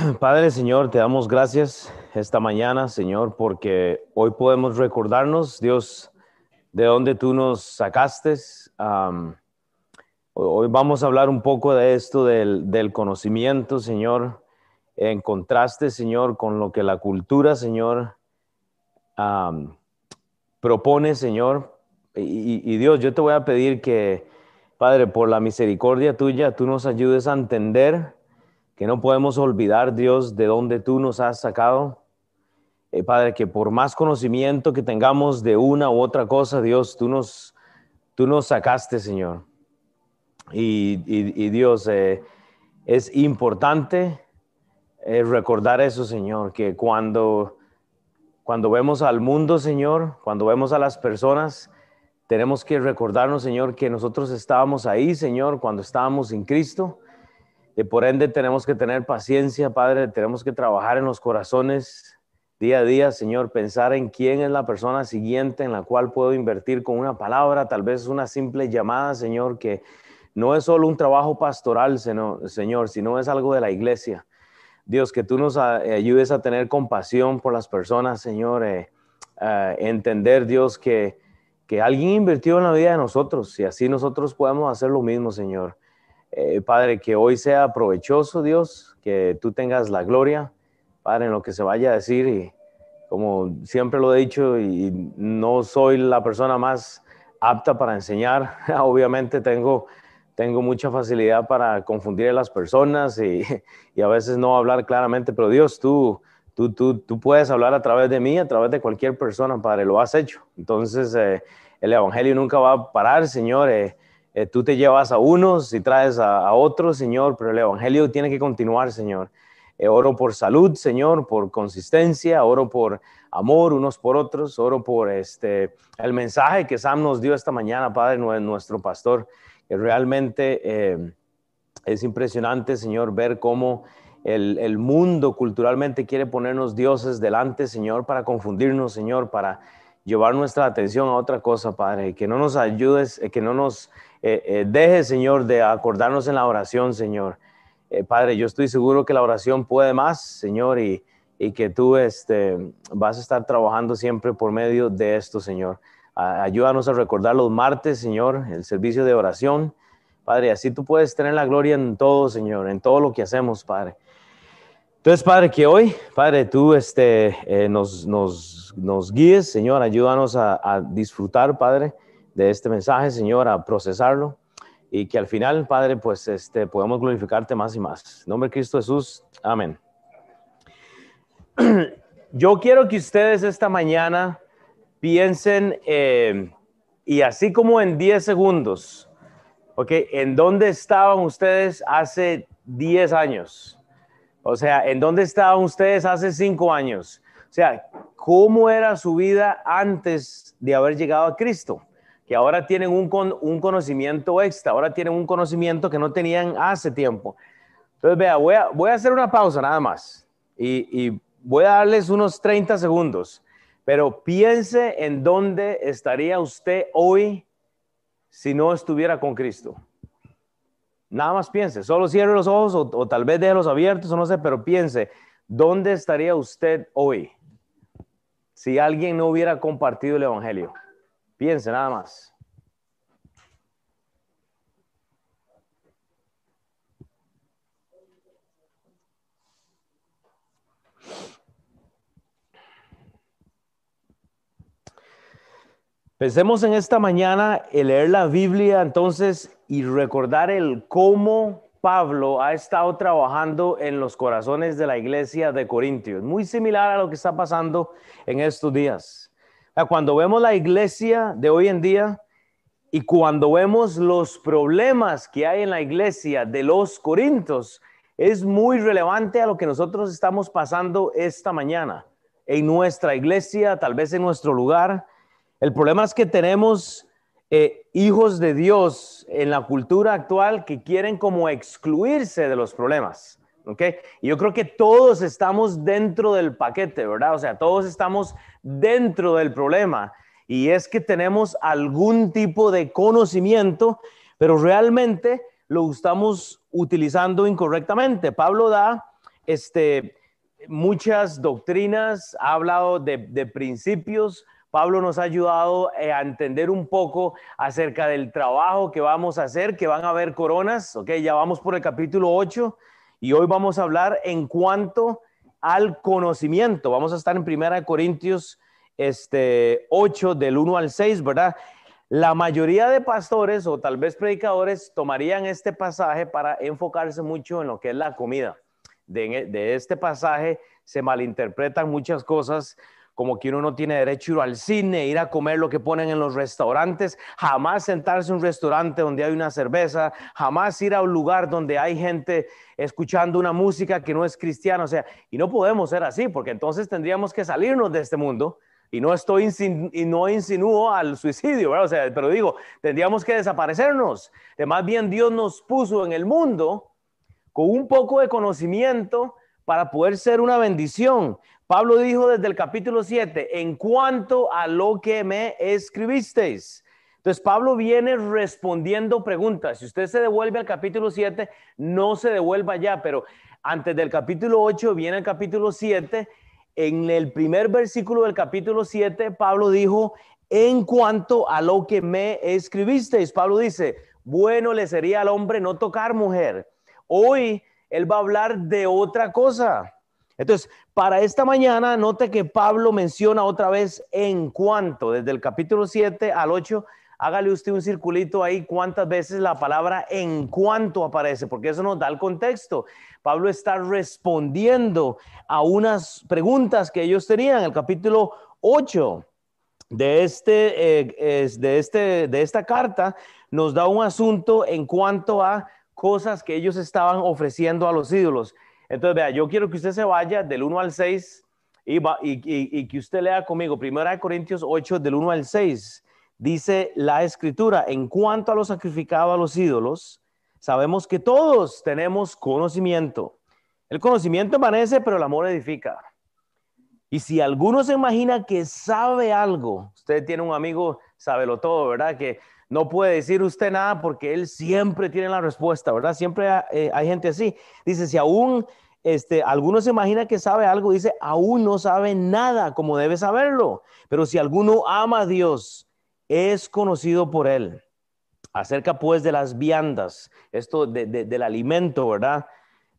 Padre Señor, te damos gracias esta mañana, Señor, porque hoy podemos recordarnos, Dios, de dónde tú nos sacaste. hoy vamos a hablar un poco de esto del, conocimiento, Señor, en contraste, Señor, con lo que la cultura, Señor, propone, Señor. y Dios, yo te voy a pedir que, Padre, por la misericordia tuya, tú nos ayudes a entender que no podemos olvidar, Dios, de dónde tú nos has sacado. Eh, Padre, que por más conocimiento que tengamos de una u otra cosa, Dios, tú nos, tú nos sacaste, Señor. Y, Dios, eh, es importante eh, recordar eso, Señor, que cuando, cuando vemos al mundo, Señor, cuando vemos a las personas, tenemos que recordarnos, Señor, que nosotros estábamos ahí, Señor, cuando estábamos en Cristo por ende tenemos que tener paciencia, Padre, tenemos que trabajar en los corazones día a día, Señor, pensar en quién es la persona siguiente en la cual puedo invertir con una palabra, tal vez una simple llamada, Señor, que no es solo un trabajo pastoral, Señor, sino es algo de la iglesia. Dios, que tú nos ayudes a tener compasión por las personas, Señor, eh, entender, Dios, que, que alguien invirtió en la vida de nosotros y así nosotros podemos hacer lo mismo, Señor. Eh, Padre, que hoy sea provechoso, Dios, que tú tengas la gloria, Padre, en lo que se vaya a decir. Y como siempre lo he dicho, y no soy la persona más apta para enseñar, obviamente tengo, tengo mucha facilidad para confundir a las personas y, a veces no hablar claramente, pero Dios, tú, tú, tú, tú, puedes hablar a través de mí, a través de cualquier persona, Padre, lo has hecho. Entonces, eh, el Evangelio nunca va a parar, Señor. Eh, eh, tú te llevas a unos y traes a, otros, Señor, pero el Evangelio tiene que continuar, Señor. Eh, oro por salud, Señor, por consistencia, oro por amor unos por otros, oro por este, el mensaje que Sam nos dio esta mañana, Padre, nuestro pastor, que realmente eh, es impresionante, Señor, ver cómo el, el, mundo culturalmente quiere ponernos dioses delante, Señor, para confundirnos, Señor, para llevar nuestra atención a otra cosa, Padre, que no nos ayudes, que no nos eh, eh, deje, Señor, de acordarnos en la oración, Señor. Eh, Padre, yo estoy seguro que la oración puede más, Señor, y, que tú este, vas a estar trabajando siempre por medio de esto, Señor. ayúdanos a recordar los martes, Señor, el servicio de oración. Padre, así tú puedes tener la gloria en todo, Señor, en todo lo que hacemos, Padre. Entonces, Padre, que hoy, Padre, tú este, nos, nos, guíes, Señor, ayúdanos a disfrutar, Padre, de este mensaje, Señor, a procesarlo y que al final, Padre, pues este, podamos glorificarte más y más. En nombre de Cristo Jesús, amén. Yo quiero que ustedes esta mañana piensen, eh, y así como en 10 segundos, ¿ok? ¿En dónde estaban ustedes hace 10 años? O sea, ¿en dónde estaban ustedes hace 5 años? O sea, ¿cómo era su vida antes de haber llegado a Cristo? Que ahora tienen un, un conocimiento extra, ahora tienen un conocimiento que no tenían hace tiempo. Entonces, vea, voy a, voy a hacer una pausa nada más y, y voy a darles unos 30 segundos, pero piense en dónde estaría usted hoy si no estuviera con Cristo. Nada más piense, solo cierre los ojos o, o tal vez déjelos abiertos o no sé, pero piense, ¿dónde estaría usted hoy si alguien no hubiera compartido el Evangelio? Piense nada más. Pensemos en esta mañana el leer la Biblia entonces y recordar el cómo Pablo ha estado trabajando en los corazones de la iglesia de Corintios. Muy similar a lo que está pasando en estos días. Cuando vemos la iglesia de hoy en día y cuando vemos los problemas que hay en la iglesia de los Corintios, es muy relevante a lo que nosotros estamos pasando esta mañana en nuestra iglesia, tal vez en nuestro lugar. El problema es que tenemos eh, hijos de Dios en la cultura actual que quieren como excluirse de los problemas. ¿Ok? Y yo creo que todos estamos dentro del paquete, ¿verdad? O sea, todos estamos dentro del problema. Y es que tenemos algún tipo de conocimiento, pero realmente lo estamos utilizando incorrectamente. Pablo da este, muchas doctrinas, ha hablado de, principios. Pablo nos ha ayudado eh, a entender un poco acerca del trabajo que vamos a hacer, que van a haber coronas, ok, ya vamos por el capítulo 8 y hoy vamos a hablar en cuanto al conocimiento. Vamos a estar en Primera Corintios este, 8 del 1 al 6, ¿verdad? La mayoría de pastores o tal vez predicadores tomarían este pasaje para enfocarse mucho en lo que es la comida. De, este pasaje se malinterpretan muchas cosas, como que uno no tiene derecho a ir al cine, ir a comer lo que ponen en los restaurantes, jamás sentarse en un restaurante donde hay una cerveza, jamás ir a un lugar donde hay gente escuchando una música que no es cristiana, o sea, y no podemos ser así, porque entonces tendríamos que salirnos de este mundo y no estoy y no insinúo al suicidio, ¿verdad? O sea, pero digo, tendríamos que desaparecernos. De más bien Dios nos puso en el mundo con un poco de conocimiento para poder ser una bendición. Pablo dijo desde el capítulo 7, en cuanto a lo que me escribisteis. Entonces Pablo viene respondiendo preguntas. Si usted se devuelve al capítulo 7, no se devuelva ya, pero antes del capítulo 8 viene el capítulo 7 en el primer versículo del capítulo 7, Pablo dijo, en cuanto a lo que me escribisteis, Pablo dice, bueno le sería al hombre no tocar mujer. Hoy él va a hablar de otra cosa. Entonces, para esta mañana, note que Pablo menciona otra vez en cuanto, desde el capítulo 7 al 8, hágale usted un circulito ahí cuántas veces la palabra en cuanto aparece, porque eso nos da el contexto. Pablo está respondiendo a unas preguntas que ellos tenían. El capítulo 8 de, este, eh, de, este, de esta carta nos da un asunto en cuanto a cosas que ellos estaban ofreciendo a los ídolos. Entonces, vea, yo quiero que usted se vaya del 1 al 6 y, y, que usted lea conmigo, 1 Corintios 8, del 1 al 6 dice la escritura, en cuanto a lo sacrificado a los ídolos, sabemos que todos tenemos conocimiento. El conocimiento amanece, pero el amor edifica. Y si alguno se imagina que sabe algo, usted tiene un amigo, sábelo todo, ¿verdad? Que no puede decir usted nada porque él siempre tiene la respuesta, ¿verdad? Siempre eh, hay gente así. Dice, si aún este, alguno se imagina que sabe algo, dice, aún no sabe nada como debe saberlo. Pero si alguno ama a Dios, es conocido por él. Acerca pues de las viandas, esto del alimento, ¿verdad?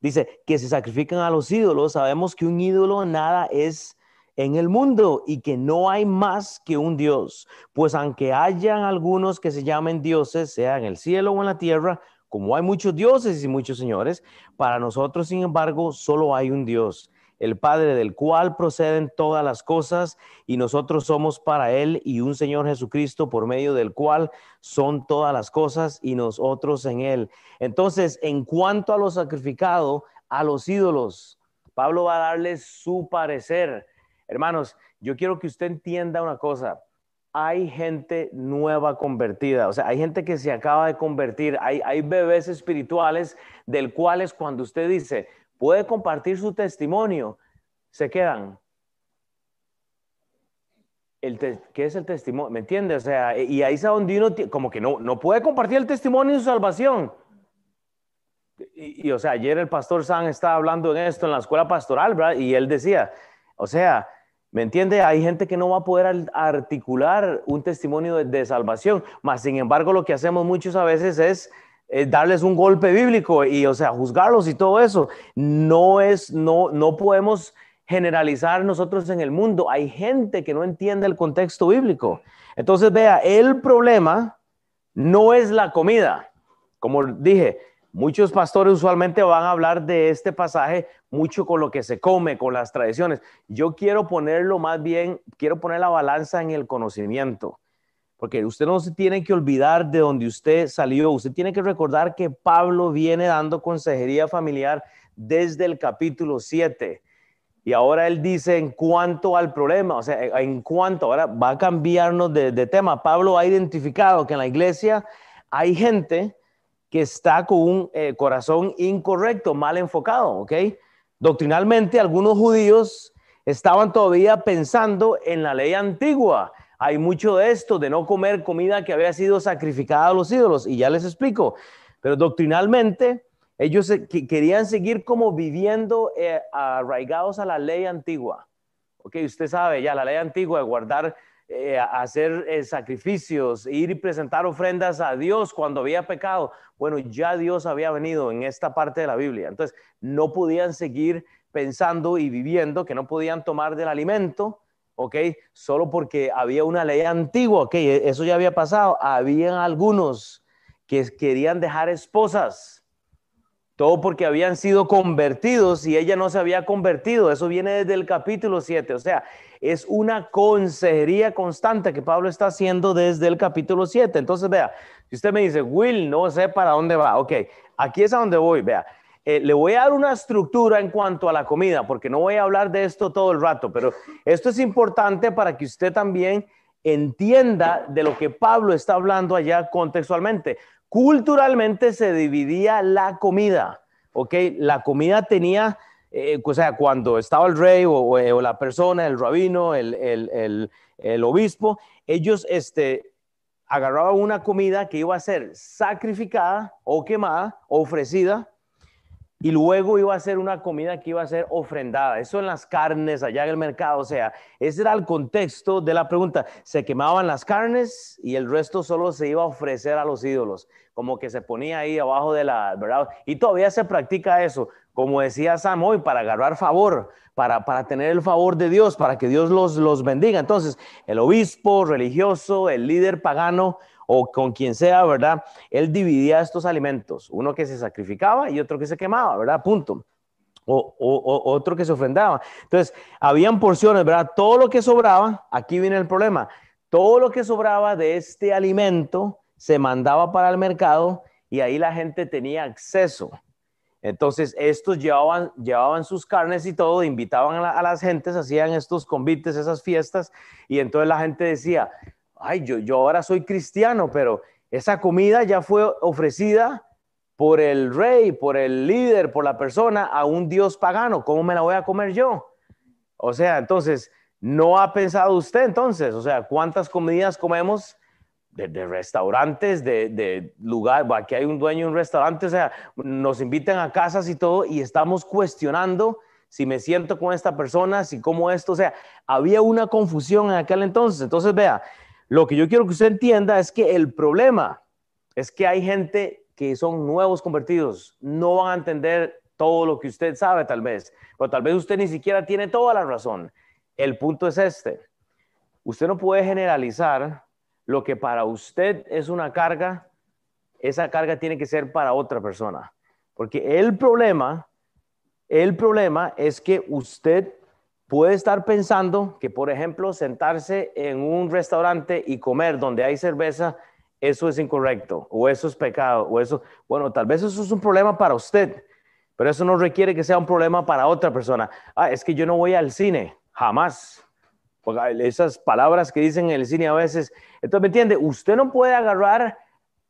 Dice que se sacrifican a los ídolos. Sabemos que un ídolo nada es en el mundo y que no hay más que un Dios. Pues aunque hayan algunos que se llamen dioses, sea en el cielo o en la tierra, como hay muchos dioses y muchos señores, para nosotros, sin embargo, solo hay un Dios el Padre del cual proceden todas las cosas, y nosotros somos para Él y un Señor Jesucristo por medio del cual son todas las cosas y nosotros en Él. Entonces, en cuanto a lo sacrificado, a los ídolos, Pablo va a darles su parecer. Hermanos, yo quiero que usted entienda una cosa. Hay gente nueva convertida, o sea, hay gente que se acaba de convertir, hay, bebés espirituales del cuales cuando usted dice, puede compartir su testimonio, se quedan. El ¿Qué es el testimonio? ¿Me entiendes? O sea, y ahí es donde uno como que no, no puede compartir el testimonio de su salvación. Y, o sea, ayer el pastor San estaba hablando en esto en la escuela pastoral, ¿verdad? Y él decía, o sea, ¿me entiende? Hay gente que no va a poder articular un testimonio de, salvación, más sin embargo lo que hacemos muchos a veces es eh, darles un golpe bíblico y, o sea, juzgarlos y todo eso. No es, no, no podemos generalizar nosotros en el mundo. Hay gente que no entiende el contexto bíblico. Entonces, vea, el problema no es la comida. Como dije, muchos pastores usualmente van a hablar de este pasaje mucho con lo que se come, con las tradiciones. Yo quiero ponerlo más bien, quiero poner la balanza en el conocimiento porque usted no se tiene que olvidar de donde usted salió, usted tiene que recordar que Pablo viene dando consejería familiar desde el capítulo 7. Y ahora él dice en cuanto al problema, o sea, en cuanto, ahora va a cambiarnos de, tema. Pablo ha identificado que en la iglesia hay gente que está con un eh, corazón incorrecto, mal enfocado, ¿ok? Doctrinalmente, algunos judíos estaban todavía pensando en la ley antigua hay mucho de esto, de no comer comida que había sido sacrificada a los ídolos, y ya les explico. Pero doctrinalmente, Ellos querían seguir como viviendo eh, arraigados a la ley antigua. Ok, usted sabe ya la ley antigua de guardar, eh, hacer eh, sacrificios, ir y presentar ofrendas a Dios cuando había pecado. Bueno, ya Dios había venido en esta parte de la Biblia. Entonces, no podían seguir pensando y viviendo que no podían tomar del alimento, ¿ok? Solo porque había una ley antigua, ¿ok? Eso ya había pasado. Habían algunos que querían dejar esposas todo porque habían sido convertidos y ella no se había convertido. Eso viene desde el capítulo 7. O sea, es una consejería constante que Pablo está haciendo desde el capítulo 7. Entonces, vea, si usted me dice, Will, no sé para dónde va. Ok, aquí es a donde voy. Vea, eh, le voy a dar una estructura en cuanto a la comida, porque no voy a hablar de esto todo el rato, pero esto es importante para que usted también entienda de lo que Pablo está hablando allá contextualmente culturalmente se dividía la comida, ¿ok? La comida tenía, eh, o sea, cuando estaba el rey o, la persona, el rabino, el, obispo, ellos este, agarraban una comida que iba a ser sacrificada o quemada, ofrecida, y luego iba a ser una comida que iba a ser ofrendada. Eso en las carnes, allá en el mercado. O sea, ese era el contexto de la pregunta. Se quemaban las carnes y el resto solo se iba a ofrecer a los ídolos. Como que se ponía ahí abajo de la, ¿verdad? Y todavía se practica eso. Como decía Sam hoy, para agarrar favor, para, para tener el favor de Dios, para que Dios los, los bendiga. Entonces, el obispo religioso, el líder pagano, o con quien sea, ¿verdad? Él dividía estos alimentos, uno que se sacrificaba y otro que se quemaba, ¿verdad? Punto. O, otro que se ofrendaba. Entonces, habían porciones, ¿verdad? Todo lo que sobraba, aquí viene el problema, todo lo que sobraba de este alimento se mandaba para el mercado y ahí la gente tenía acceso. Entonces, estos llevaban, llevaban sus carnes y todo, invitaban a, las gentes, hacían estos convites, esas fiestas, y entonces la gente decía, ay, yo, yo ahora soy cristiano, pero esa comida ya fue ofrecida por el rey, por el líder, por la persona a un dios pagano. ¿Cómo me la voy a comer yo? O sea, entonces, ¿no ha pensado usted entonces? O sea, ¿cuántas comidas comemos de, restaurantes, de, de lugar? Aquí hay un dueño de un restaurante, o sea, nos invitan a casas y todo y estamos cuestionando si me siento con esta persona, si como esto, o sea, había una confusión en aquel entonces. Entonces, vea, lo que yo quiero que usted entienda es que el problema es que hay gente que son nuevos convertidos, no van a entender todo lo que usted sabe tal vez, pero tal vez usted ni siquiera tiene toda la razón. El punto es este. Usted no puede generalizar lo que para usted es una carga, esa carga tiene que ser para otra persona. Porque el problema, el problema es que usted puede estar pensando que, por ejemplo, sentarse en un restaurante y comer donde hay cerveza, eso es incorrecto, o eso es pecado, o eso, bueno, tal vez eso es un problema para usted, pero eso no requiere que sea un problema para otra persona. Ah, es que yo no voy al cine, jamás. Esas palabras que dicen en el cine a veces, entonces, ¿me entiende? Usted no puede agarrar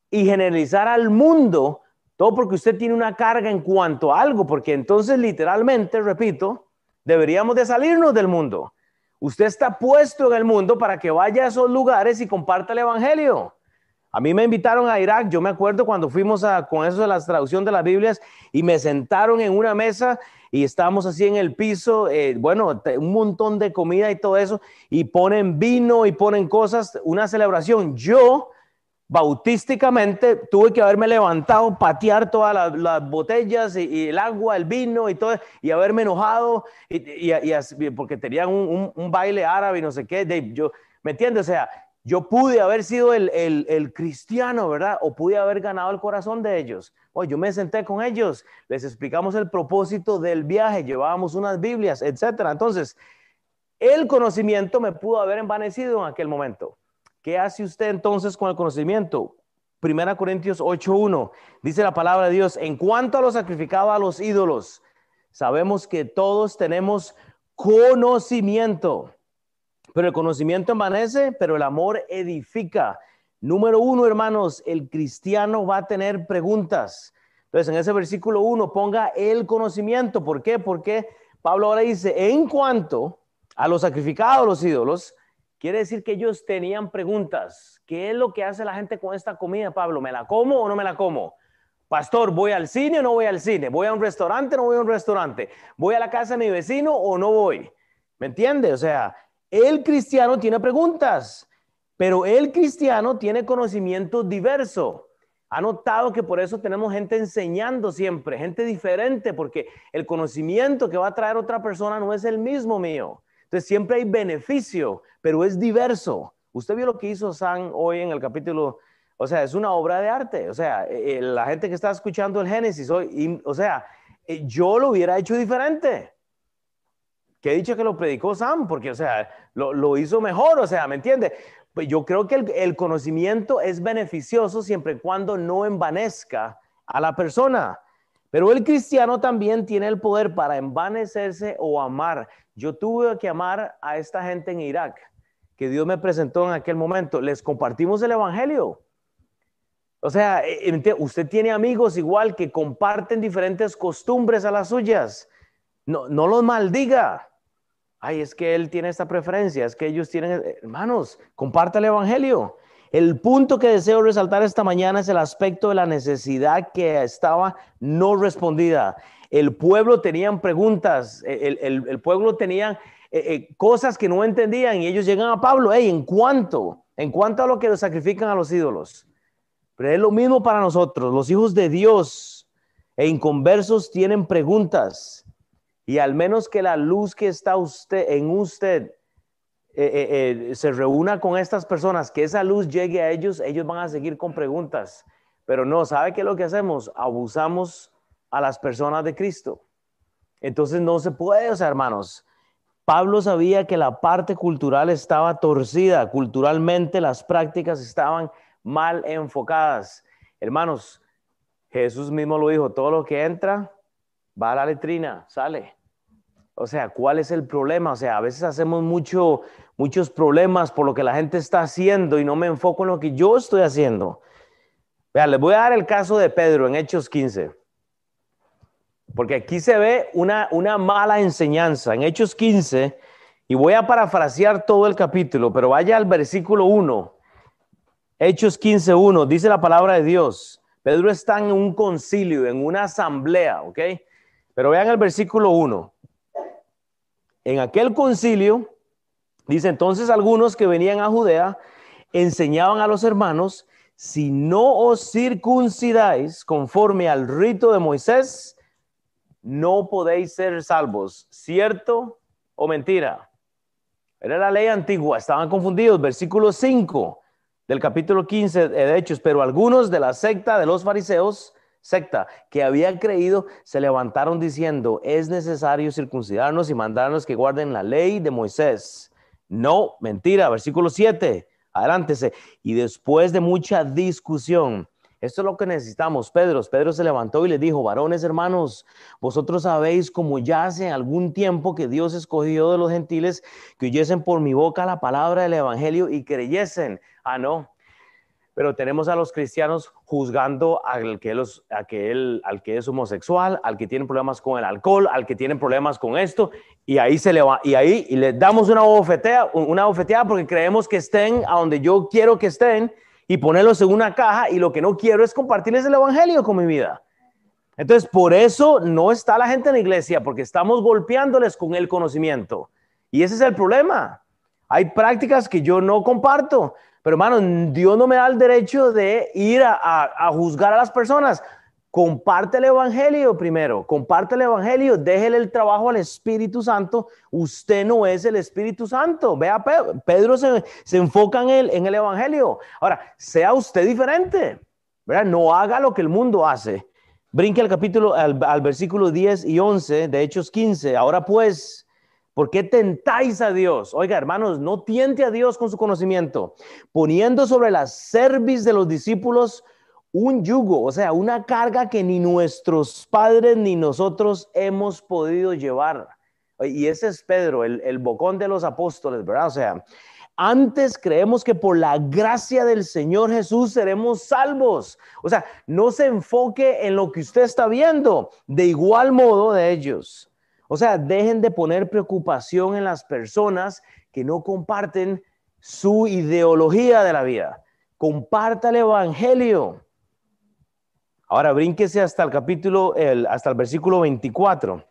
y generalizar al mundo todo porque usted tiene una carga en cuanto a algo, porque entonces literalmente, repito, Deberíamos de salirnos del mundo. Usted está puesto en el mundo para que vaya a esos lugares y comparta el Evangelio. A mí me invitaron a Irak, yo me acuerdo cuando fuimos a, con eso de la traducción de las Biblias y me sentaron en una mesa y estábamos así en el piso, eh, bueno, un montón de comida y todo eso, y ponen vino y ponen cosas, una celebración. Yo bautísticamente tuve que haberme levantado, patear todas las, botellas y, el agua, el vino y todo, y haberme enojado, y, porque tenían un, baile árabe y no sé qué. yo, ¿Me entiendes? O sea, yo pude haber sido el, cristiano, ¿verdad? O pude haber ganado el corazón de ellos. Oye, yo me senté con ellos, les explicamos el propósito del viaje, llevábamos unas Biblias, etcétera. Entonces, el conocimiento me pudo haber envanecido en aquel momento. ¿Qué hace usted entonces con el conocimiento? Primera Corintios 8.1 dice la palabra de Dios, en cuanto a lo sacrificado a los ídolos, sabemos que todos tenemos conocimiento, pero el conocimiento envanece, pero el amor edifica. Número uno, hermanos, el cristiano va a tener preguntas. Entonces, en ese versículo 1 ponga el conocimiento. ¿Por qué? Porque Pablo ahora dice, en cuanto a lo sacrificado a los ídolos, Quiere decir que ellos tenían preguntas. ¿Qué es lo que hace la gente con esta comida, Pablo? ¿Me la como o no me la como? Pastor, ¿voy al cine o no voy al cine? ¿Voy a un restaurante o no voy a un restaurante? ¿Voy a la casa de mi vecino o no voy? ¿Me entiende? O sea, el cristiano tiene preguntas, pero el cristiano tiene conocimiento diverso. Ha notado que por eso tenemos gente enseñando siempre, gente diferente, porque el conocimiento que va a traer otra persona no es el mismo mío. Entonces siempre hay beneficio, pero es diverso. Usted vio lo que hizo San hoy en el capítulo, o sea, es una obra de arte. O sea, eh, eh, la gente que está escuchando el Génesis hoy, o sea, eh, yo lo hubiera hecho diferente. Que he dicho que lo predicó Sam, porque, o sea, lo, lo hizo mejor, o sea, ¿me entiende? Pues yo creo que el, conocimiento es beneficioso siempre y cuando no envanezca a la persona. Pero el cristiano también tiene el poder para envanecerse o amar. Yo tuve que amar a esta gente en Irak, que Dios me presentó en aquel momento. Les compartimos el Evangelio. O sea, e, e, usted tiene amigos igual que comparten diferentes costumbres a las suyas. No, no los maldiga ay, es que él tiene esta preferencia, es que ellos tienen, hermanos, comparte el Evangelio. El punto que deseo resaltar esta mañana es el aspecto de la necesidad que estaba no respondida. El pueblo tenían preguntas, el, pueblo tenía eh, eh, cosas que no entendían y ellos llegan a Pablo, hey, ¿en cuánto? ¿En cuanto a lo que los sacrifican a los ídolos? Pero es lo mismo para nosotros, los hijos de Dios e inconversos tienen preguntas. Y al menos que la luz que está usted, en usted eh, eh, eh, se reúna con estas personas, que esa luz llegue a ellos, ellos van a seguir con preguntas. Pero no, ¿sabe qué es lo que hacemos? Abusamos a las personas de Cristo. Entonces no se puede, o sea, hermanos. Pablo sabía que la parte cultural estaba torcida, culturalmente las prácticas estaban mal enfocadas. Hermanos, Jesús mismo lo dijo, todo lo que entra va a la letrina, sale. O sea, ¿cuál es el problema? O sea, a veces hacemos mucho, muchos problemas por lo que la gente está haciendo y no me enfoco en lo que yo estoy haciendo. Vean, les voy a dar el caso de Pedro en Hechos 15. Porque aquí se ve una, una mala enseñanza. En Hechos 15, y voy a parafrasear todo el capítulo, pero vaya al versículo 1. Hechos 15, 1, dice la palabra de Dios. Pedro está en un concilio, en una asamblea, ¿ok? Pero vean el versículo 1. En aquel concilio, dice entonces algunos que venían a Judea, enseñaban a los hermanos, si no os circuncidáis conforme al rito de Moisés, no podéis ser salvos. ¿Cierto o mentira? Era la ley antigua, estaban confundidos. Versículo 5 del capítulo 15 de Hechos, pero algunos de la secta de los fariseos secta que habían creído se levantaron diciendo, es necesario circuncidarnos y mandarnos que guarden la ley de Moisés. No, mentira, versículo 7, adelántese. Y después de mucha discusión, esto es lo que necesitamos, Pedro. Pedro se levantó y le dijo, varones hermanos, vosotros sabéis como ya hace algún tiempo que Dios escogió de los gentiles que oyesen por mi boca la palabra del Evangelio y creyesen. Ah, no, pero tenemos a los cristianos juzgando al que, es homosexual, al que tiene problemas con el alcohol, al que tiene problemas con esto, y ahí se le va, y ahí y damos una bofetea, una bofeteada porque creemos que estén a donde yo quiero que estén y ponerlos en una caja y lo que no quiero es compartirles el evangelio con mi vida. Entonces, por eso no está la gente en la iglesia, porque estamos golpeándoles con el conocimiento. Y ese es el problema. Hay prácticas que yo no comparto. Pero hermano, Dios no me da el derecho de ir a, juzgar a las personas. Comparte el Evangelio primero, comparte el Evangelio, déjele el trabajo al Espíritu Santo. Usted no es el Espíritu Santo. Vea, Pedro, se, enfoca en el, en el Evangelio. Ahora, sea usted diferente, ¿verdad? No haga lo que el mundo hace. Brinque al capítulo, al, al versículo 10 y 11 de Hechos 15. Ahora pues, ¿Por qué tentáis a Dios? Oiga, hermanos, no tiente a Dios con su conocimiento, poniendo sobre la cerviz de los discípulos un yugo, o sea, una carga que ni nuestros padres ni nosotros hemos podido llevar. Y ese es Pedro, el, el bocón de los apóstoles, ¿verdad? O sea, antes creemos que por la gracia del Señor Jesús seremos salvos. O sea, no se enfoque en lo que usted está viendo. De igual modo de ellos. O sea, dejen de poner preocupación en las personas que no comparten su ideología de la vida. Comparta el Evangelio. Ahora brínquese hasta el capítulo, el, hasta el versículo 24.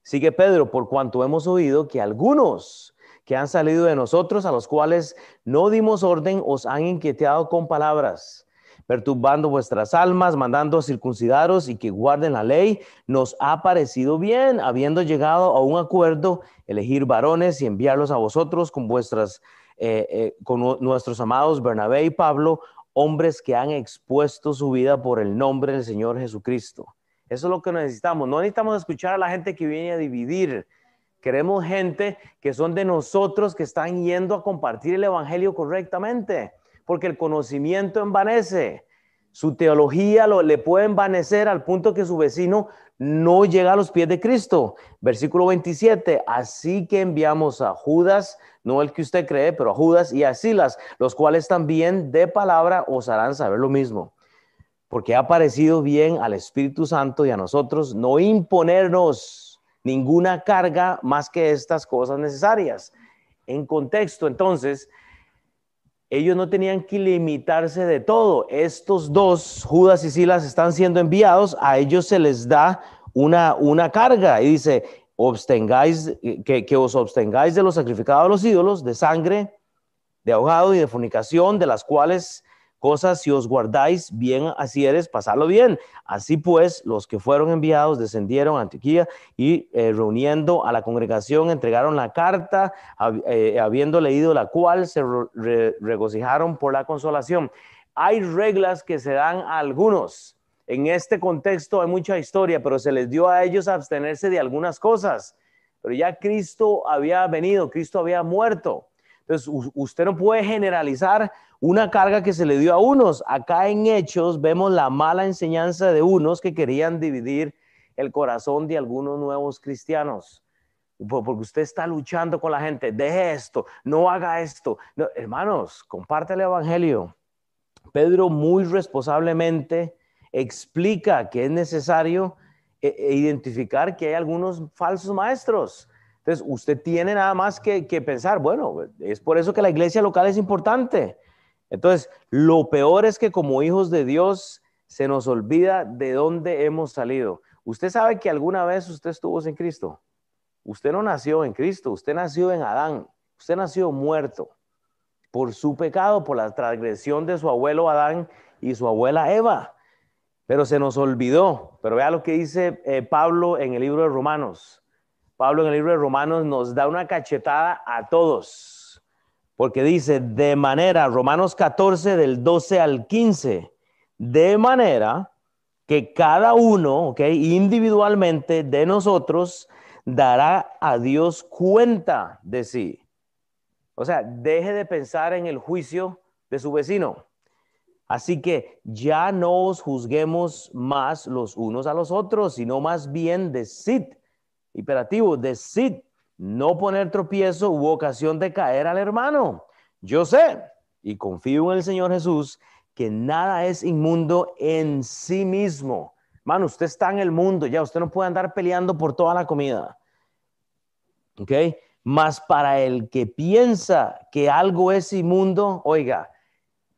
Sigue Pedro, por cuanto hemos oído que algunos que han salido de nosotros, a los cuales no dimos orden, os han inquietado con palabras, perturbando vuestras almas, mandando a circuncidaros y que guarden la ley, nos ha parecido bien, habiendo llegado a un acuerdo, elegir varones y enviarlos a vosotros con vuestras, eh, eh, con nuestros amados Bernabé y Pablo, hombres que han expuesto su vida por el nombre del Señor Jesucristo. Eso es lo que necesitamos. No necesitamos escuchar a la gente que viene a dividir. Queremos gente que son de nosotros, que están yendo a compartir el Evangelio correctamente, porque el conocimiento envanece. Su teología lo, le puede envanecer al punto que su vecino no llega a los pies de Cristo. Versículo 27, así que enviamos a Judas, no el que usted cree, pero a Judas y a Silas, los cuales también de palabra os harán saber lo mismo. Porque ha parecido bien al Espíritu Santo y a nosotros no imponernos ninguna carga más que estas cosas necesarias. En contexto, entonces, ellos no tenían que limitarse de todo. Estos dos, Judas y Silas, están siendo enviados, a ellos se les da una, una carga y dice, obstengáis, que, que os abstengáis de los sacrificados a los ídolos, de sangre, de ahogado y de fornicación, de las cuales cosas si os guardáis bien así eres, pasadlo bien. Así pues, los que fueron enviados descendieron a Antioquía y eh, reuniendo a la congregación entregaron la carta, eh, habiendo leído la cual se regocijaron por la consolación. Hay reglas que se dan a algunos. En este contexto hay mucha historia, pero se les dio a ellos abstenerse de algunas cosas. Pero ya Cristo había venido, Cristo había muerto. Entonces, usted no puede generalizar una carga que se le dio a unos. Acá en Hechos vemos la mala enseñanza de unos que querían dividir el corazón de algunos nuevos cristianos. Porque usted está luchando con la gente, deje esto, no haga esto. hermanos, comparte el Evangelio. Pedro muy responsablemente explica que es necesario eh, eh, identificar que hay algunos falsos maestros. Entonces, usted tiene nada más que, pensar, bueno, es por eso que la iglesia local es importante. Entonces, lo peor es que como hijos de Dios se nos olvida de dónde hemos salido. Usted sabe que alguna vez usted estuvo sin Cristo. Usted no nació en Cristo, usted nació en Adán. Usted nació muerto por su pecado, por la transgresión de su abuelo Adán y su abuela Eva. Pero se nos olvidó. Pero vea lo que dice eh, Pablo en el libro de Romanos. Pablo en el libro de Romanos nos da una cachetada a todos porque dice, de manera, Romanos 14 del 12 al 15, de manera que cada uno, ok, individualmente de nosotros, dará a Dios cuenta de sí. O sea, deje de pensar en el juicio de su vecino. Así que ya no os juzguemos más los unos a los otros, sino más bien decid, imperativo, decid no poner tropiezo u ocasión de caer al hermano. Yo sé y confío en el Señor Jesús que nada es inmundo en sí mismo. Hermano, usted está en el mundo, ya usted no puede andar peleando por toda la comida. ¿Ok? Más para el que piensa que algo es inmundo, oiga,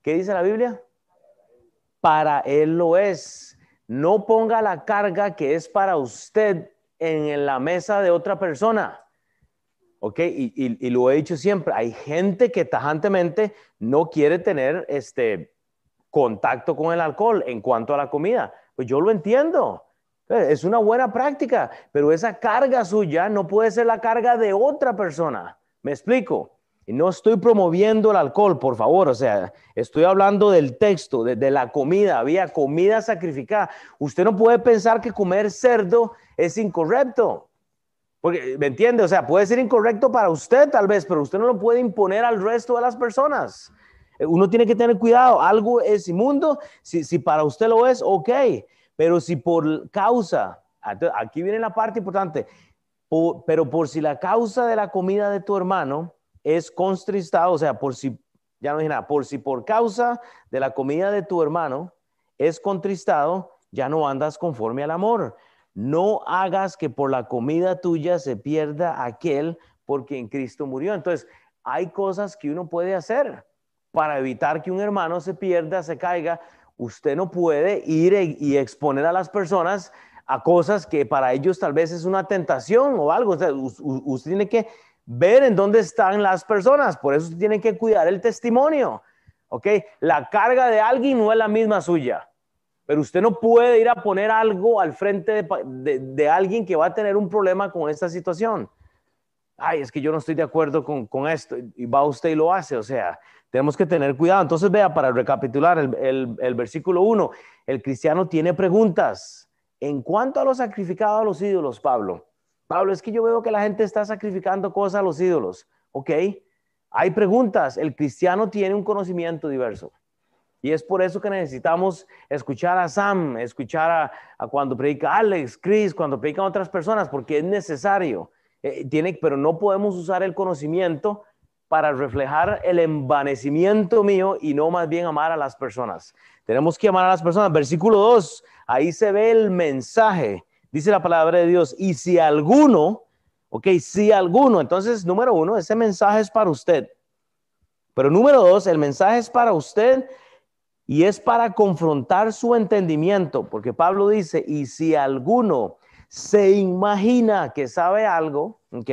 ¿qué dice la Biblia? Para él lo es. No ponga la carga que es para usted en la mesa de otra persona. ¿ok? Y, lo he dicho siempre, hay gente que tajantemente no quiere tener este contacto con el alcohol en cuanto a la comida. Pues yo lo entiendo. Es una buena práctica, pero esa carga suya no puede ser la carga de otra persona. ¿Me explico? Y no estoy promoviendo el alcohol, por favor. O sea, estoy hablando del texto, de, de, la comida. Había comida sacrificada. Usted no puede pensar que comer cerdo es incorrecto. Porque, ¿me entiende? O sea, puede ser incorrecto para usted tal vez, pero usted no lo puede imponer al resto de las personas. Eh, uno tiene que tener cuidado. Algo es inmundo. Si, si para usted lo es, ok. Pero si por causa, aquí viene la parte importante, pero por si la causa de la comida de tu hermano es contristado, o sea, por si, ya no dije nada, por si por causa de la comida de tu hermano es contristado, ya no andas conforme al amor. No hagas que por la comida tuya se pierda aquel porque en Cristo murió. Entonces, hay cosas que uno puede hacer para evitar que un hermano se pierda, se caiga. usted no puede ir e, y exponer a las personas a cosas que para ellos tal vez es una tentación o algo. usted tiene que ver en dónde están las personas, por eso usted tiene que cuidar el testimonio. ¿Ok? La carga de alguien no es la misma suya, pero usted no puede ir a poner algo al frente de, alguien que va a tener un problema con esta situación. Ay, es que yo no estoy de acuerdo con, esto y va usted y lo hace, o sea, tenemos que tener cuidado. Entonces, vea, para recapitular el, el versículo 1, el cristiano tiene preguntas. En cuanto a lo sacrificado a los ídolos, Pablo, Pablo, es que yo veo que la gente está sacrificando cosas a los ídolos. Ok, hay preguntas. El cristiano tiene un conocimiento diverso. Y es por eso que necesitamos escuchar a Sam, escuchar a, cuando predica Alex, Chris, cuando predican otras personas, porque es necesario. Eh, tiene, pero no podemos usar el conocimiento para reflejar el envanecimiento mío y no más bien amar a las personas. Tenemos que amar a las personas. Versículo 2, ahí se ve el mensaje dice la palabra de Dios, y si alguno, ok, si alguno, entonces número uno, ese mensaje es para usted. Pero número dos, el mensaje es para usted y es para confrontar su entendimiento, porque Pablo dice, y si alguno se imagina que sabe algo, ok,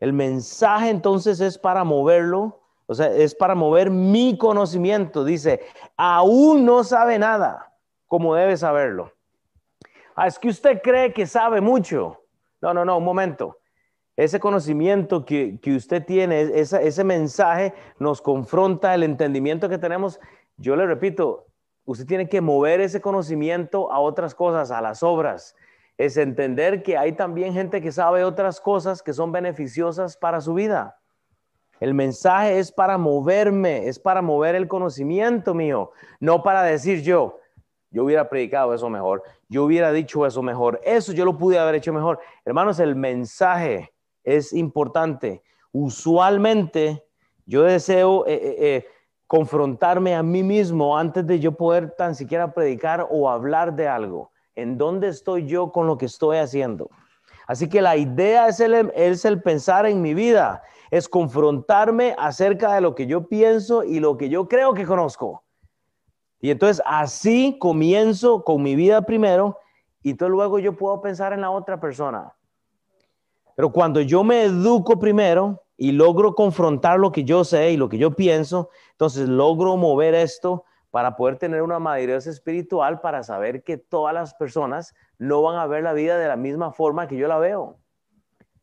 el mensaje entonces es para moverlo, o sea, es para mover mi conocimiento. Dice, aún no sabe nada como debe saberlo. Ah, es que usted cree que sabe mucho. No, no, no, un momento. Ese conocimiento que, usted tiene, ese mensaje nos confronta el entendimiento que tenemos. Yo le repito, usted tiene que mover ese conocimiento a otras cosas, a las obras. Es entender que hay también gente que sabe otras cosas que son beneficiosas para su vida. El mensaje es para moverme, es para mover el conocimiento mío, no para decir yo, yo hubiera predicado eso mejor, yo hubiera dicho eso mejor, eso yo lo pude haber hecho mejor. Hermanos, el mensaje es importante. Usualmente yo deseo eh, eh, eh, confrontarme a mí mismo antes de yo poder tan siquiera predicar o hablar de algo. ¿En dónde estoy yo con lo que estoy haciendo? Así que la idea es el, es el pensar en mi vida, es confrontarme acerca de lo que yo pienso y lo que yo creo que conozco. Y entonces así comienzo con mi vida primero y entonces luego yo puedo pensar en la otra persona. Pero cuando yo me educo primero y logro confrontar lo que yo sé y lo que yo pienso, entonces logro mover esto para poder tener una madurez espiritual para saber que todas las personas no van a ver la vida de la misma forma que yo la veo.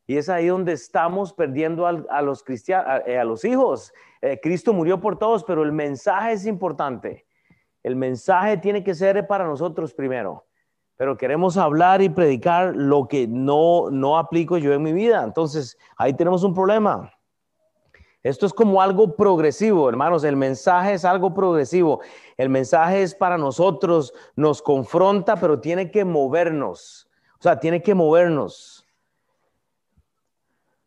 Y es ahí donde estamos perdiendo a, los cristianos, a, los hijos. Eh, Cristo murió por todos, pero el mensaje es importante. El mensaje tiene que ser para nosotros primero, pero queremos hablar y predicar lo que no, no aplico yo en mi vida. Entonces, ahí tenemos un problema. Esto es como algo progresivo, hermanos. El mensaje es algo progresivo. El mensaje es para nosotros, nos confronta, pero tiene que movernos. O sea, tiene que movernos.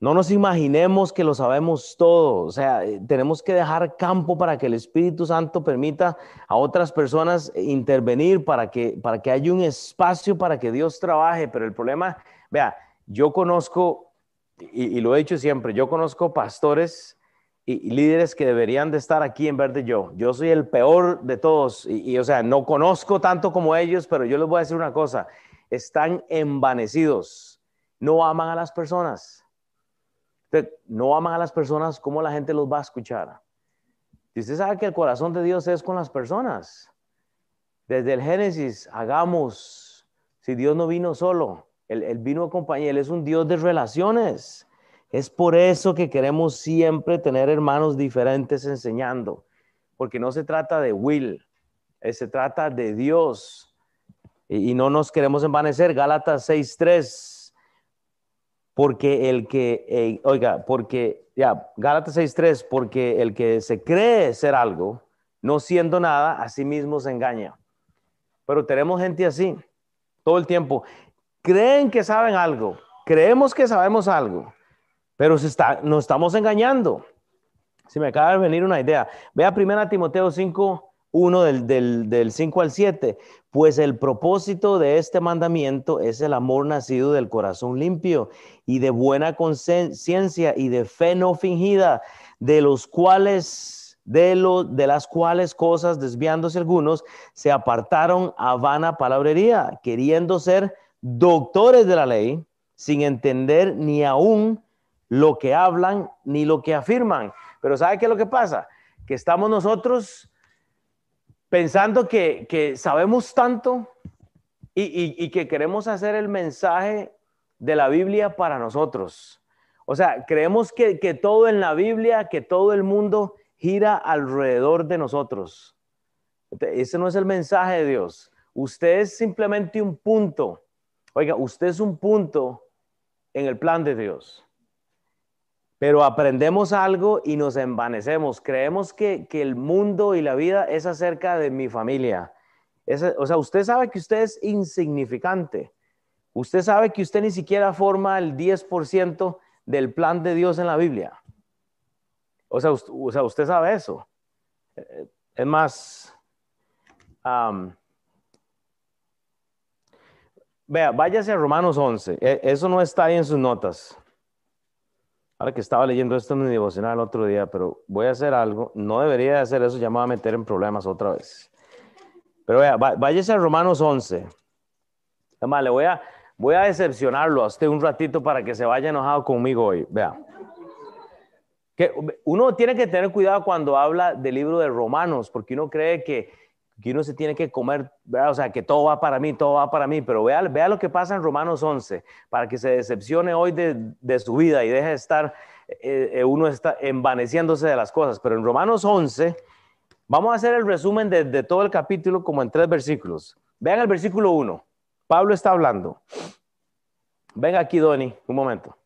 No nos imaginemos que lo sabemos todo, o sea, eh, tenemos que dejar campo para que el Espíritu Santo permita a otras personas intervenir para que, para que haya un espacio para que Dios trabaje, pero el problema, vea, yo conozco, y, lo he dicho siempre, yo conozco pastores y, líderes que deberían de estar aquí en vez de yo. Yo soy el peor de todos. Y, y, o sea, no conozco tanto como ellos, pero yo les voy a decir una cosa, están envanecidos, no aman a las personas no aman a las personas, ¿cómo la gente los va a escuchar? Si usted sabe que el corazón de Dios es con las personas, desde el Génesis, hagamos, si Dios no vino solo, él, vino a compañía, Él es un Dios de relaciones. Es por eso que queremos siempre tener hermanos diferentes enseñando, porque no se trata de Will, eh, se trata de Dios. Y, y no nos queremos envanecer. Gálatas 6.3 porque el que, eh, oiga, porque, ya, Gálatas 6.3, porque el que se cree ser algo, no siendo nada, a sí mismo se engaña. Pero tenemos gente así, todo el tiempo. Creen que saben algo, creemos que sabemos algo, pero se está, nos estamos engañando. Si me acaba de venir una idea, vea 1 Timoteo 5, 1 del, del, del 5 al 7, pues el propósito de este mandamiento es el amor nacido del corazón limpio y de buena conciencia y de fe no fingida, de los cuales de, lo, de las cuales cosas, desviándose algunos, se apartaron a vana palabrería, queriendo ser doctores de la ley, sin entender ni aún lo que hablan ni lo que afirman. Pero ¿sabe qué es lo que pasa? Que estamos nosotros pensando que, sabemos tanto y, que queremos hacer el mensaje de la Biblia para nosotros. O sea, creemos que, que todo en la Biblia, que todo el mundo gira alrededor de nosotros. Ese no es el mensaje de Dios. Usted es simplemente un punto. Oiga, usted es un punto en el plan de Dios. Pero aprendemos algo y nos envanecemos. Creemos que, el mundo y la vida es acerca de mi familia. o sea, usted sabe que usted es insignificante. Usted sabe que usted ni siquiera forma el 10% del plan de Dios en la Biblia. O sea, usted, sabe eso. Eh, es más, vea, váyase a Romanos 11. E, eso no está ahí en sus notas. Ahora que estaba leyendo esto en mi devocional el otro día, pero voy a hacer algo. No debería hacer eso, ya me va a meter en problemas otra vez. Pero vea, váyase a Romanos 11. Además, le voy a, voy a decepcionarlo a usted un ratito para que se vaya enojado conmigo hoy. Vea que uno tiene que tener cuidado cuando habla del libro de Romanos, porque uno cree que, que uno se tiene que comer, o sea, que todo va para mí, todo va para mí, pero vea, vea lo que pasa en Romanos 11, para que se decepcione hoy de, de su vida y deje de estar, eh, eh, uno está envaneciéndose de las cosas. Pero en Romanos 11, vamos a hacer el resumen de, todo el capítulo como en tres versículos. Vean el versículo 1, Pablo está hablando. Venga aquí, Doni, un momento,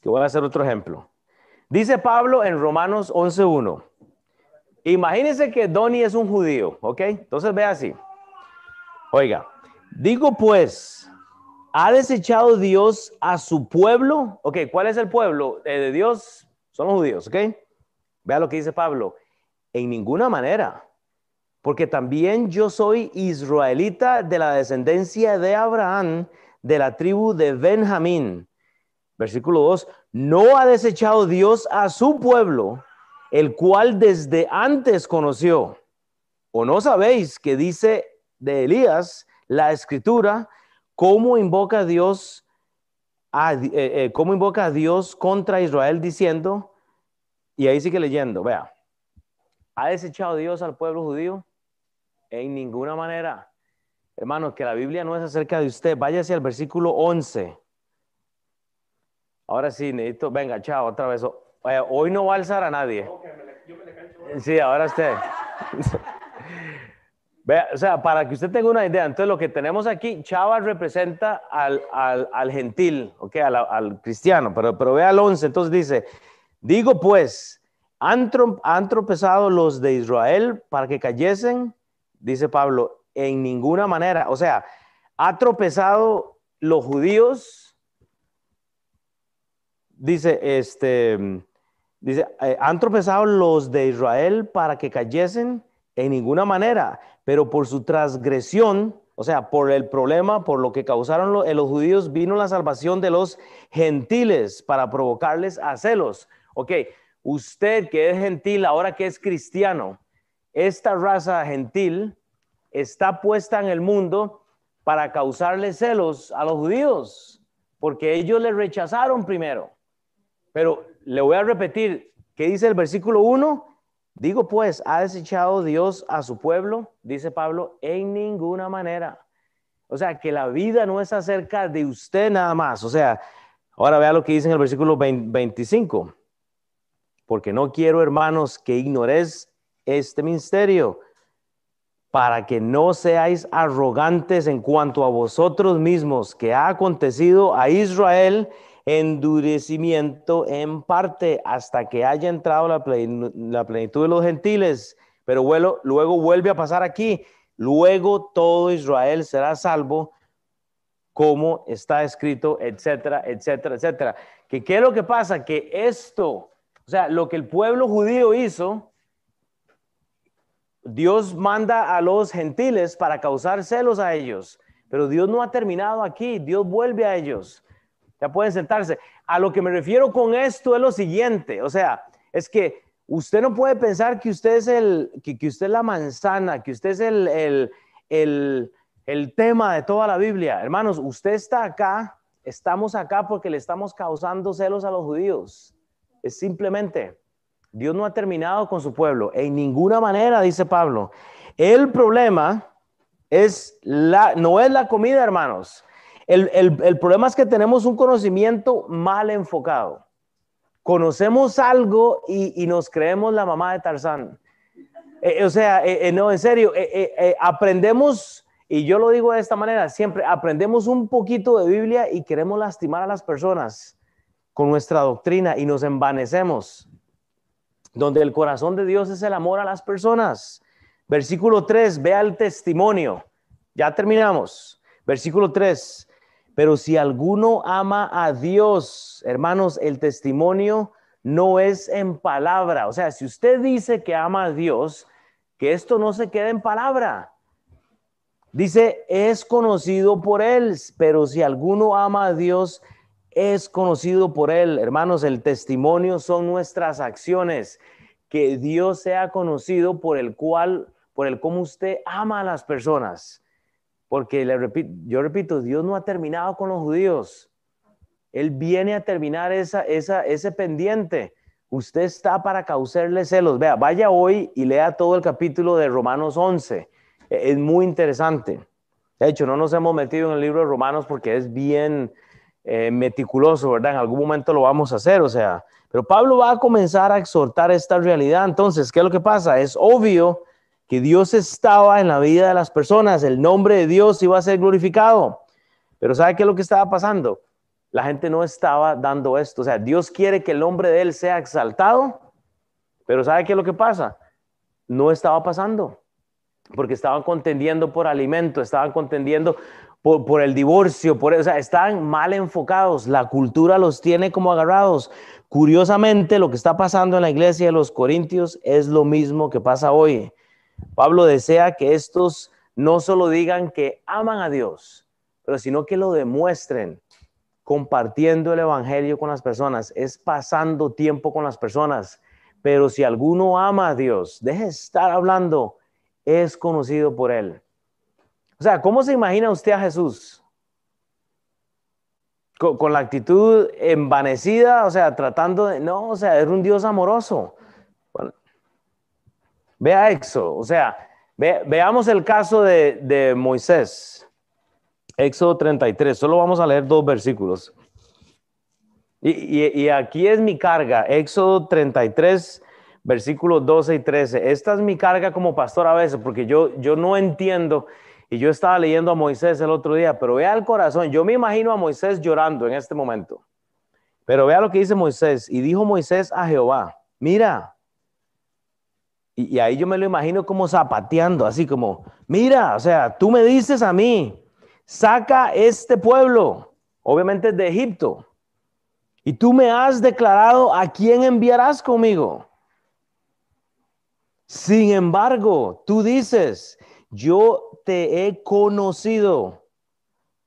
que voy a hacer otro ejemplo. Dice Pablo en Romanos 11.1. Imagínense que Donnie es un judío, ¿ok? Entonces ve así. Oiga, digo pues, ¿ha desechado Dios a su pueblo? Ok, ¿cuál es el pueblo eh, de Dios? Son los judíos, ¿ok? Vea lo que dice Pablo. En ninguna manera, porque también yo soy israelita de la descendencia de Abraham, de la tribu de Benjamín. Versículo 2, no ha desechado Dios a su pueblo, el cual desde antes conoció. ¿O no sabéis que dice de Elías la escritura, cómo invoca a Dios, eh, eh, cómo invoca a Dios contra Israel diciendo, y ahí sigue leyendo, vea, ¿ha desechado Dios al pueblo judío? En ninguna manera. Hermanos, que la Biblia no es acerca de usted. Váyase al versículo 11. Ahora sí, necesito, venga, chao, otra vez. Hoy no va a alzar a nadie. Sí, ahora usted. Vea, o sea, para que usted tenga una idea, entonces lo que tenemos aquí, Chava representa al, al, gentil, ¿ok? Al, al, cristiano, pero, pero vea el 11, entonces dice, digo pues, ¿han, ¿han tropezado los de Israel para que cayesen? Dice Pablo, en ninguna manera, o sea, ha tropezado los judíos dice, este, dice, eh, han tropezado los de Israel para que cayesen en ninguna manera, pero por su transgresión, o sea, por el problema, por lo que causaron los, los judíos, vino la salvación de los gentiles para provocarles a celos. Ok, usted que es gentil, ahora que es cristiano, esta raza gentil está puesta en el mundo para causarle celos a los judíos, porque ellos le rechazaron primero. Pero le voy a repetir, ¿qué dice el versículo 1? Digo pues, ¿ha desechado Dios a su pueblo? Dice Pablo, en ninguna manera. O sea, que la vida no es acerca de usted nada más. O sea, ahora vea lo que dice en el versículo 25. Porque no quiero, hermanos, que ignoréis este misterio, para que no seáis arrogantes en cuanto a vosotros mismos, que ha acontecido a Israel endurecimiento en parte hasta que haya entrado la, plenitud de los gentiles, pero luego vuelve a pasar aquí, luego todo Israel será salvo, como está escrito, etcétera, etcétera, etcétera. ¿Qué es lo que pasa? Que esto, o sea, lo que el pueblo judío hizo, Dios manda a los gentiles para causar celos a ellos, pero Dios no ha terminado aquí, Dios vuelve a ellos. Ya pueden sentarse. A lo que me refiero con esto es lo siguiente, o sea, es que Usted no puede pensar que usted es, el, que, usted es la manzana, que usted es el, el tema de toda la Biblia. Hermanos, usted está acá, estamos acá porque le estamos causando celos a los judíos. Es simplemente, Dios no ha terminado con su pueblo, en ninguna manera, dice Pablo. El problema es la, no es la comida, hermanos. El, el problema es que tenemos un conocimiento mal enfocado conocemos algo y, nos creemos la mamá de Tarzán. Eh, o sea, eh, eh, no, en serio, aprendemos, y yo lo digo de esta manera, siempre aprendemos un poquito de Biblia y queremos lastimar a las personas con nuestra doctrina y nos envanecemos, donde el corazón de Dios es el amor a las personas. Versículo 3, vea el testimonio. Ya terminamos. Versículo 3, pero si alguno ama a Dios, hermanos, el testimonio no es en palabra. O sea, si usted dice que ama a Dios, que esto no se quede en palabra. Dice, es conocido por él, pero si alguno ama a Dios, es conocido por él. Hermanos, el testimonio son nuestras acciones. Que Dios sea conocido por el cual, por el cómo usted ama a las personas. Porque yo repito, Dios no ha terminado con los judíos. Él viene a terminar esa, esa, ese pendiente. Usted está para causarle celos. Vea, vaya hoy y lea todo el capítulo de Romanos 11. E, es muy interesante. De hecho, no nos hemos metido en el libro de Romanos porque es bien eh, meticuloso, ¿verdad? En algún momento lo vamos a hacer, o sea. Pero Pablo va a comenzar a exhortar esta realidad. Entonces, ¿qué es lo que pasa? Es obvio que Dios estaba en la vida de las personas, el nombre de Dios iba a ser glorificado. Pero ¿sabe qué es lo que estaba pasando? La gente no estaba dando esto. O sea, Dios quiere que el nombre de Él sea exaltado, pero ¿sabe qué es lo que pasa? No estaba pasando, porque estaban contendiendo por alimento, estaban contendiendo por, el divorcio, por, o sea, están mal enfocados, la cultura los tiene como agarrados. Curiosamente, lo que está pasando en la iglesia de los Corintios es lo mismo que pasa hoy. Pablo desea que estos no solo digan que aman a Dios, pero sino que lo demuestren compartiendo el Evangelio con las personas, es pasando tiempo con las personas. Pero si alguno ama a Dios, deje de estar hablando, es conocido por Él. O sea, ¿cómo se imagina usted a Jesús? Con, la actitud envanecida, o sea, tratando de, no, o sea, era un Dios amoroso. Vea Éxodo, o sea, veamos el caso de, Moisés. Éxodo 33, solo vamos a leer dos versículos. Y, aquí es mi carga, Éxodo 33, versículos 12 y 13. Esta es mi carga como pastor a veces, porque yo, yo no entiendo, y yo estaba leyendo a Moisés el otro día, pero vea el corazón, yo me imagino a Moisés llorando en este momento. Pero vea lo que dice Moisés, y dijo Moisés a Jehová, mira, y, ahí yo me lo imagino como zapateando, así como, mira, o sea, tú me dices a mí, saca este pueblo, obviamente de Egipto, y tú me has declarado a quién enviarás conmigo. Sin embargo, tú dices, yo te he conocido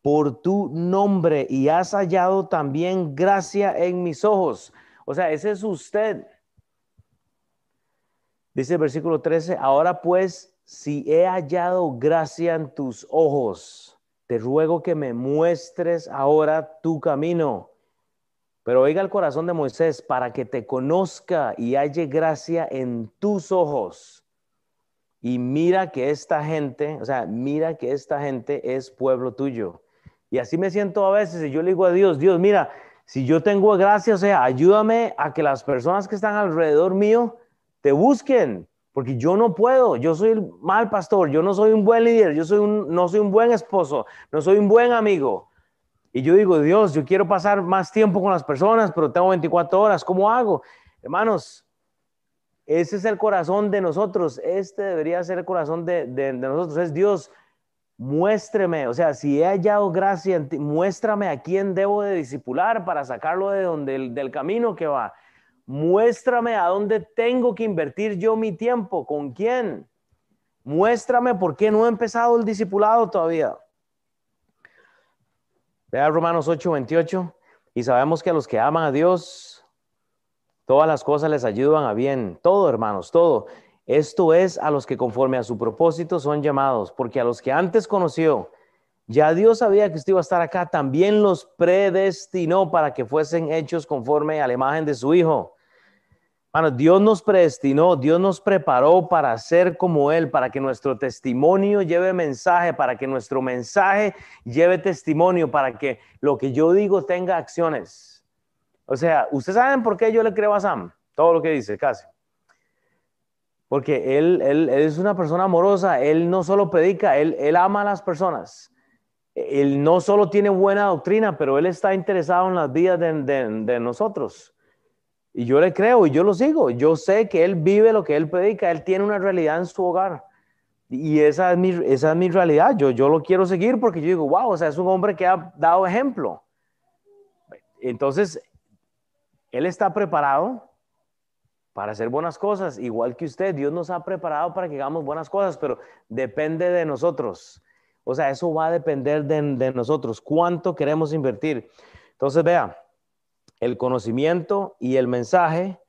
por tu nombre y has hallado también gracia en mis ojos. O sea, ese es usted. Dice el versículo 13, ahora pues, si he hallado gracia en tus ojos, te ruego que me muestres ahora tu camino. Pero oiga el corazón de Moisés, para que te conozca y halle gracia en tus ojos. Y mira que esta gente, o sea, mira que esta gente es pueblo tuyo. Y así me siento a veces y yo le digo a Dios, Dios, mira, si yo tengo gracia, o sea, ayúdame a que las personas que están alrededor mío te busquen, porque yo no puedo, yo soy el mal pastor, yo no soy un buen líder, yo soy un, no soy un buen esposo, no soy un buen amigo. Y yo digo, Dios, yo quiero pasar más tiempo con las personas, pero tengo 24 horas, ¿cómo hago? Hermanos, ese es el corazón de nosotros, este debería ser el corazón de, nosotros, es Dios, muéstreme, o sea, si he hallado gracia en ti, muéstrame a quién debo de disipular para sacarlo de donde, del camino que va. Muéstrame a dónde tengo que invertir yo mi tiempo, con quién. Muéstrame por qué no he empezado el discipulado todavía. Vea Romanos 8, 28. Y sabemos que a los que aman a Dios, Todas las cosas les ayudan a bien. Todo, hermanos, todo. Esto es a los que conforme a su propósito son llamados, porque a los que antes conoció, ya Dios sabía que usted iba a estar acá, también los predestinó para que fuesen hechos conforme a la imagen de su Hijo. Bueno, Dios nos predestinó, Dios nos preparó para ser como Él, para que nuestro testimonio lleve mensaje, para que nuestro mensaje lleve testimonio, para que lo que yo digo tenga acciones. O sea, ¿ustedes saben por qué yo le creo a Sam? Todo lo que dice, casi. Porque él, es una persona amorosa, él no solo predica, él ama a las personas él no solo tiene buena doctrina, pero él está interesado en las vidas de, nosotros. Y yo le creo y yo lo sigo. Yo sé que él vive lo que él predica, él tiene una realidad en su hogar. Y esa es mi, esa es mi realidad. Yo, yo lo quiero seguir porque yo digo, wow, o sea, es un hombre que ha dado ejemplo. Entonces, él está preparado para hacer buenas cosas, igual que usted. Dios nos ha preparado para que hagamos buenas cosas, pero depende de nosotros. O sea, eso va a depender de, nosotros, cuánto queremos invertir. Entonces, vea, el conocimiento y el mensaje,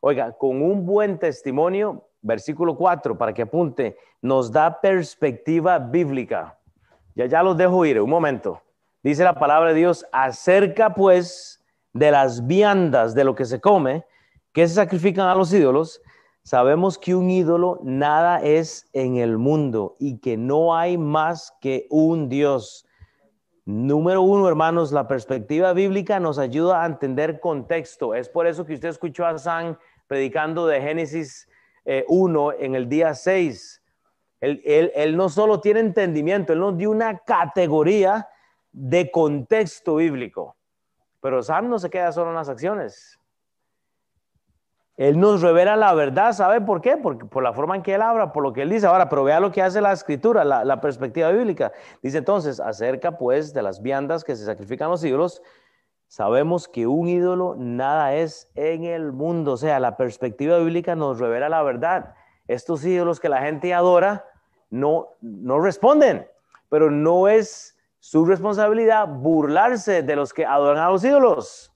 oiga, con un buen testimonio, versículo 4, para que apunte, nos da perspectiva bíblica. Ya, ya los dejo ir, un momento. Dice la palabra de Dios, acerca pues de las viandas de lo que se come, que se sacrifican a los ídolos, Sabemos que un ídolo nada es en el mundo y que no hay más que un Dios. Número uno, hermanos, la perspectiva bíblica nos ayuda a entender contexto. Es por eso que usted escuchó a San predicando de Génesis 1 eh, en el día 6. Él, él no solo tiene entendimiento, él nos dio una categoría de contexto bíblico. Pero Sam no se queda solo en las acciones. Él nos revela la verdad, ¿sabe por qué? Por la forma en que él habla, por lo que él dice. Ahora, pero vea lo que hace la escritura, la, perspectiva bíblica. Dice entonces, acerca pues de las viandas que se sacrifican los ídolos, sabemos que un ídolo nada es en el mundo. O sea, la perspectiva bíblica nos revela la verdad. Estos ídolos que la gente adora no, no responden, pero no es su responsabilidad burlarse de los que adoran a los ídolos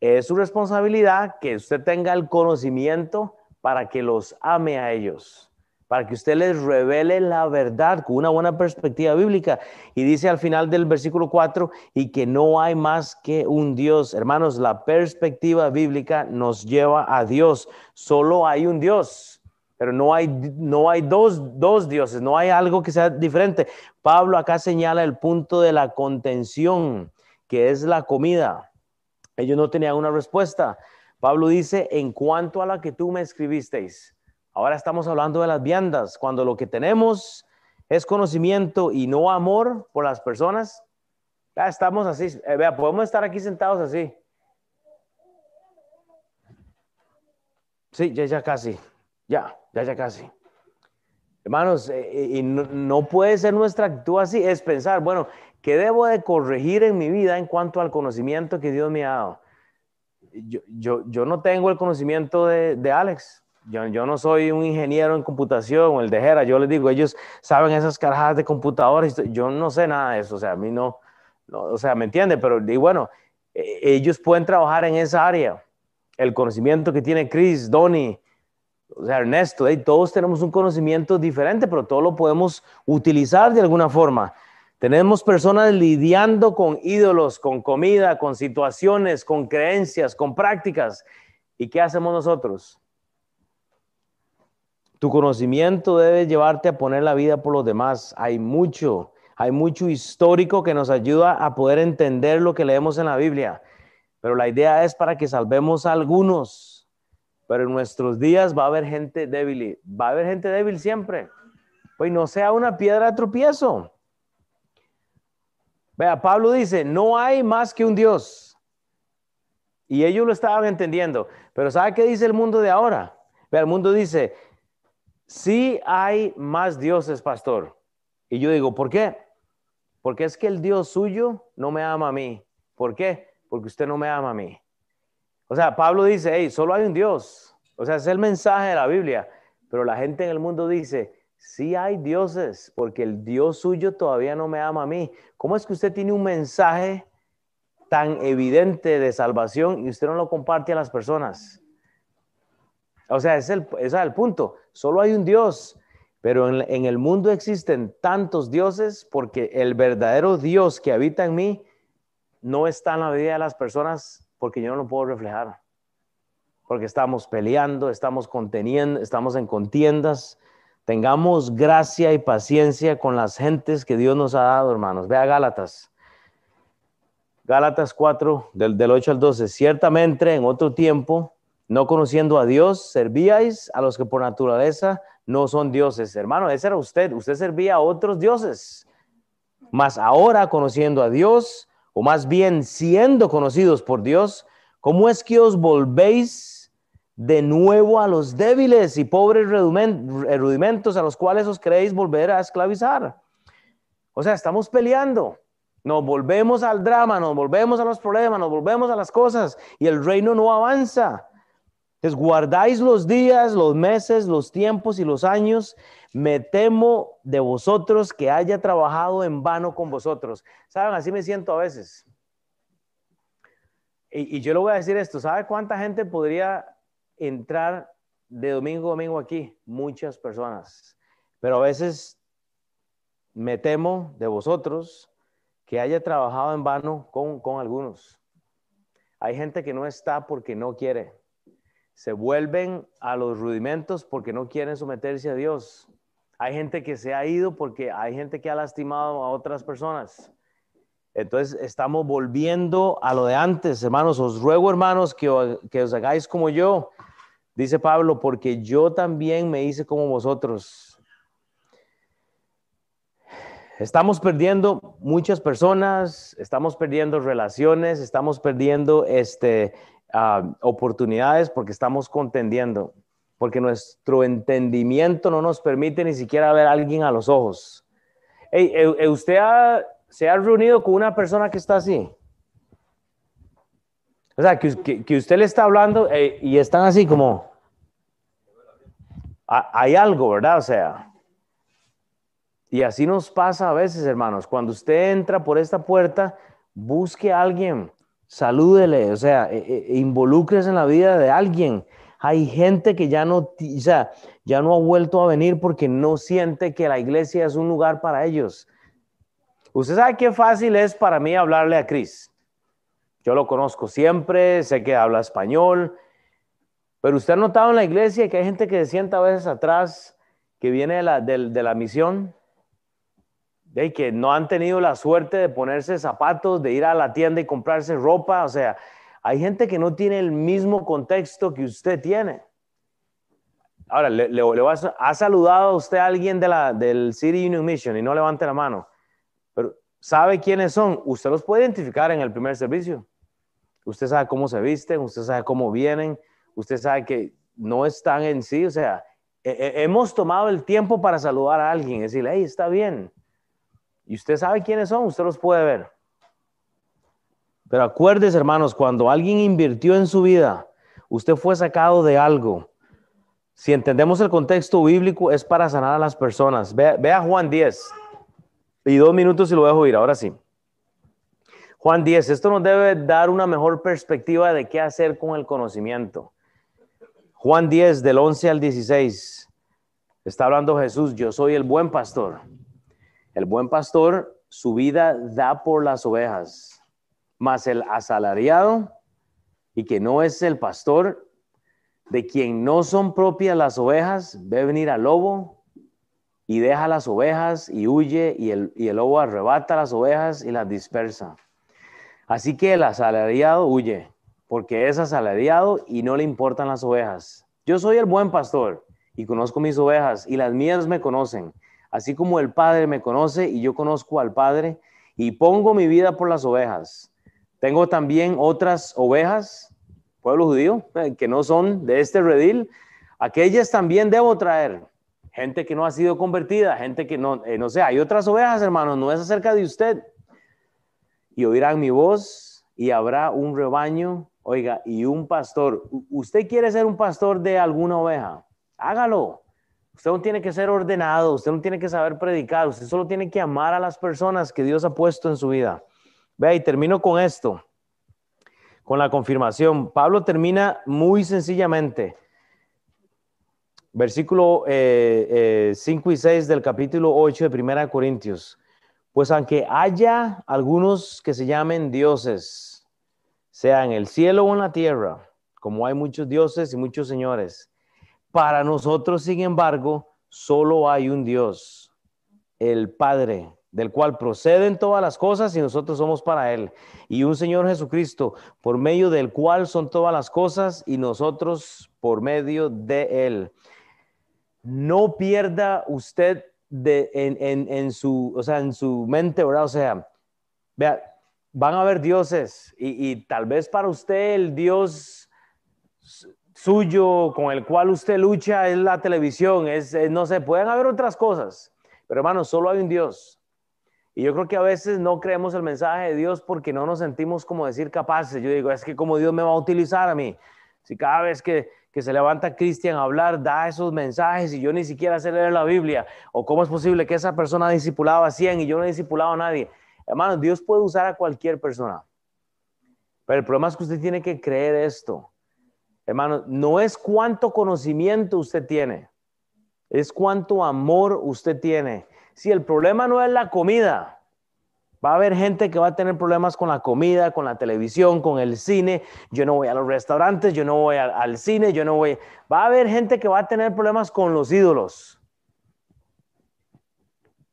es su responsabilidad que usted tenga el conocimiento para que los ame a ellos, para que usted les revele la verdad con una buena perspectiva bíblica. Y dice al final del versículo 4, y que no hay más que un Dios. Hermanos, la perspectiva bíblica nos lleva a Dios. Solo hay un Dios, pero no hay, no hay dos, dos dioses, no hay algo que sea diferente. Pablo acá señala el punto de la contención, que es la comida. Ellos no tenían una respuesta. Pablo dice, en cuanto a la que tú me escribisteis, ahora estamos hablando de las viandas, cuando lo que tenemos es conocimiento y no amor por las personas, ya estamos así, eh, vea, podemos estar aquí sentados así. Sí, ya, ya casi, ya, ya, ya casi. Hermanos, eh, eh, y no, no, puede ser nuestra actitud así, es pensar, bueno, ¿Qué debo de corregir en mi vida en cuanto al conocimiento que Dios me ha dado? Yo, yo, no tengo el conocimiento de, Alex. Yo, yo, no soy un ingeniero en computación o el de Jera. Yo les digo, ellos saben esas carajas de computadores. Yo no sé nada de eso. O sea, a mí no, o sea, ¿me entiende? Pero y bueno, e, ellos pueden trabajar en esa área. El conocimiento que tiene Chris, Donnie, o sea, Ernesto, todos tenemos un conocimiento diferente, pero todos lo podemos utilizar de alguna forma. Tenemos personas lidiando con ídolos, con comida, con situaciones, con creencias, con prácticas. ¿Y qué hacemos nosotros? Tu conocimiento debe llevarte a poner la vida por los demás. Hay mucho, hay mucho histórico que nos ayuda a poder entender lo que leemos en la Biblia. Pero la idea es para que salvemos a algunos. Pero en nuestros días va a haber gente débil. Va a haber gente débil siempre. Pues no sea una piedra de tropiezo. Vea, Pablo dice, no hay más que un Dios. Y ellos lo estaban entendiendo. Pero ¿sabe qué dice el mundo de ahora? Vea, el mundo dice, sí hay más dioses, pastor. Y yo digo, ¿por qué? Porque es que el Dios suyo no me ama a mí. ¿Por qué? Porque usted no me ama a mí. O sea, Pablo dice, hey, solo hay un Dios. O sea, es el mensaje de la Biblia. Pero la gente en el mundo dice, Sí hay dioses, porque el Dios suyo todavía no me ama a mí. ¿Cómo es que usted tiene un mensaje tan evidente de salvación y usted no lo comparte a las personas. O sea, es el, ese es el punto. Solo hay un Dios, pero en, en, el mundo existen tantos dioses porque el verdadero Dios que habita en mí no está en la vida de las personas porque yo no lo puedo reflejar. Porque estamos peleando, estamos conteniendo, estamos en contiendas. Tengamos gracia y paciencia con las gentes que Dios nos ha dado, hermanos. Vea Gálatas. Gálatas 4, del, del 8 al 12. Ciertamente en otro tiempo, no conociendo a Dios, servíais a los que por naturaleza no son dioses. Hermano, ese era usted. Usted servía a otros dioses. Mas ahora, conociendo a Dios, o más bien siendo conocidos por Dios, ¿cómo es que os volvéis de nuevo a los débiles y pobres rudimentos a los cuales os queréis volver a esclavizar? O sea, estamos peleando. Nos volvemos al drama, nos volvemos a los problemas, nos volvemos a las cosas y el reino no avanza. Entonces guardáis los días, los meses, los tiempos y los años. Me temo de vosotros que haya trabajado en vano con vosotros. Saben, así me siento a veces. Y, y yo le voy a decir esto, ¿sabe cuánta gente podría entrar de domingo a domingo aquí? Muchas personas. Pero a veces me temo de vosotros que haya trabajado en vano con, con algunos. Hay gente que no está porque no quiere se vuelven a los rudimentos porque no quieren someterse a Dios. Hay gente que se ha ido porque hay gente que ha lastimado a otras personas. Entonces estamos volviendo a lo de antes, hermanos. Os ruego, hermanos, que, que os hagáis como yo, dice Pablo, porque yo también me hice como vosotros. Estamos perdiendo muchas personas, estamos perdiendo relaciones, estamos perdiendo este, oportunidades porque estamos contendiendo, porque nuestro entendimiento no nos permite ni siquiera ver a alguien a los ojos. ¿Usted se ha reunido con una persona que está así? O sea, que, que, usted le está hablando eh, y están así como... Hay algo, ¿verdad? O sea... Y así nos pasa a veces, hermanos. Cuando usted entra por esta puerta, busque a alguien salúdele, o sea, e, e, involucres en la vida de alguien. Hay gente que ya no, o sea, ya no ha vuelto a venir porque no siente que la iglesia es un lugar para ellos. Usted sabe qué fácil es para mí hablarle a Cris. Yo lo conozco siempre, sé que habla español, pero usted ha notado en la iglesia que hay gente que se sienta a veces atrás, que viene de la, de la misión que no han tenido la suerte de ponerse zapatos, de ir a la tienda y comprarse ropa. O sea, hay gente que no tiene el mismo contexto que usted tiene. Ahora, le, le, ¿ha saludado a usted a alguien de la, del City Union Mission y no levante la mano? Pero ¿sabe quiénes son? Usted los puede identificar en el primer servicio. Usted sabe cómo se visten, usted sabe cómo vienen, usted sabe que no están en sí. O sea, hemos tomado el tiempo para saludar a alguien, decirle, hey, está bien y usted sabe quiénes son, usted los puede ver. Pero acuérdese, hermanos, cuando alguien invirtió en su vida, usted fue sacado de algo. Si entendemos el contexto bíblico, es para sanar a las personas. Vea, Juan 10. Y dos minutos y lo dejo ir, ahora sí. Juan 10, esto nos debe dar una mejor perspectiva de qué hacer con el conocimiento. Juan 10, del 11 al 16, está hablando Jesús, yo soy el buen pastor. El buen pastor su vida da por las ovejas, mas el asalariado y que no es el pastor, de quien no son propias las ovejas, ve venir al lobo y deja las ovejas y huye y el, y el lobo arrebata las ovejas y las dispersa. Así que el asalariado huye, porque es asalariado y no le importan las ovejas. Yo soy el buen pastor y conozco mis ovejas y las mías me conocen así como el Padre me conoce y yo conozco al Padre y pongo mi vida por las ovejas. Tengo también otras ovejas, pueblo judío, eh, que no son de este redil. Aquellas también debo traer. Gente que no ha sido convertida, gente que no, eh, no sé, hay otras ovejas, hermanos, no es acerca de usted. Y oirán mi voz y habrá un rebaño, oiga, y un pastor. ¿Usted quiere ser un pastor de alguna oveja? Hágalo. Usted no tiene que ser ordenado, usted no tiene que saber predicar, usted solo tiene que amar a las personas que Dios ha puesto en su vida. Vea, y termino con esto. con la confirmación. Pablo termina muy sencillamente. Versículo 5 eh, eh, y 6 del capítulo 8 de Primera Corintios. Pues aunque haya algunos que se llamen dioses, sea en el cielo o en la tierra, como hay muchos dioses y muchos señores, para nosotros, sin embargo, solo hay un Dios, el Padre, del cual proceden todas las cosas y nosotros somos para Él, y un Señor Jesucristo, por medio del cual son todas las cosas y nosotros por medio de Él. No pierda usted de, en, su, o sea, en su mente, ¿verdad? O sea, vea, van a haber dioses y, y tal vez para usted el Dios suyo con el cual usted lucha es la televisión, es, no sé, pueden haber otras cosas, pero hermano, solo hay un Dios. Y yo creo que a veces no creemos el mensaje de Dios porque no nos sentimos como decir capaces. Yo digo, es que como Dios me va a utilizar a mí. Si cada vez que, que se levanta Cristian a hablar, da esos mensajes y yo ni siquiera sé leer la Biblia, o cómo es posible que esa persona ha discipulado a 100 y yo no he discipulado a nadie. Hermano, Dios puede usar a cualquier persona. Pero el problema es que usted tiene que creer esto. Hermano, no es cuánto conocimiento usted tiene, es cuánto amor usted tiene. Si el problema no es la comida, va a haber gente que va a tener problemas con la comida, con la televisión, con el cine. Yo no voy a los restaurantes, yo no voy al, cine, yo no voy. Va a haber gente que va a tener problemas con los ídolos.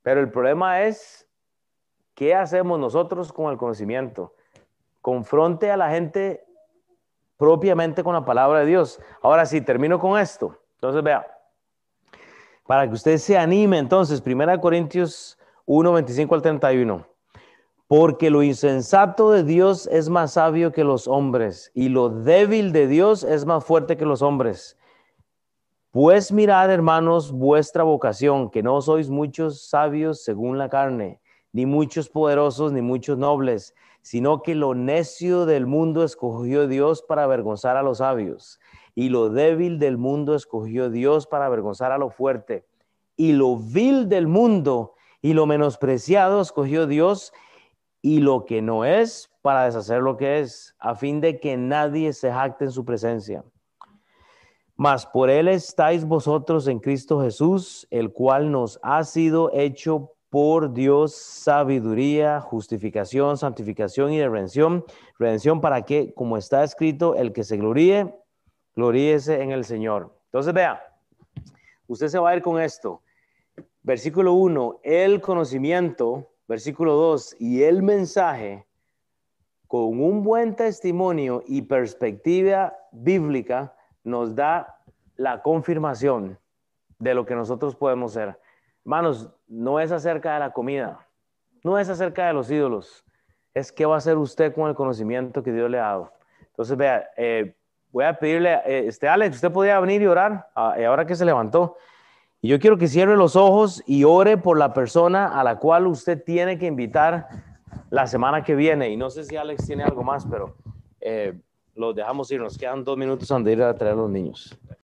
Pero el problema es, ¿qué hacemos nosotros con el conocimiento? Confronte a la gente propiamente con la palabra de Dios. Ahora sí, termino con esto. Entonces, vea, para que usted se anime, entonces, 1 Corintios 1, 25 al 31. Porque lo insensato de Dios es más sabio que los hombres, y lo débil de Dios es más fuerte que los hombres. Pues mirad, hermanos, vuestra vocación, que no sois muchos sabios según la carne, ni muchos poderosos, ni muchos nobles, sino que lo necio del mundo escogió Dios para avergonzar a los sabios, y lo débil del mundo escogió Dios para avergonzar a lo fuerte, y lo vil del mundo y lo menospreciado escogió Dios, y lo que no es para deshacer lo que es, a fin de que nadie se jacte en su presencia. Mas por él estáis vosotros en Cristo Jesús, el cual nos ha sido hecho por Dios sabiduría, justificación, santificación y redención. Redención para que, como está escrito, el que se gloríe, gloríese en el Señor. Entonces, vea, usted se va a ir con esto. Versículo 1, el conocimiento, versículo 2, y el mensaje, con un buen testimonio y perspectiva bíblica, nos da la confirmación de lo que nosotros podemos ser. Hermanos, no es acerca de la comida, no es acerca de los ídolos, es qué va a hacer usted con el conocimiento que Dios le ha dado. Entonces, vea, eh, voy a pedirle, eh, este Alex, usted podría venir y orar ah, ahora que se levantó. Yo quiero que cierre los ojos y ore por la persona a la cual usted tiene que invitar la semana que viene. Y no sé si Alex tiene algo más, pero eh, lo dejamos ir. Nos quedan dos minutos antes de ir a traer a los niños.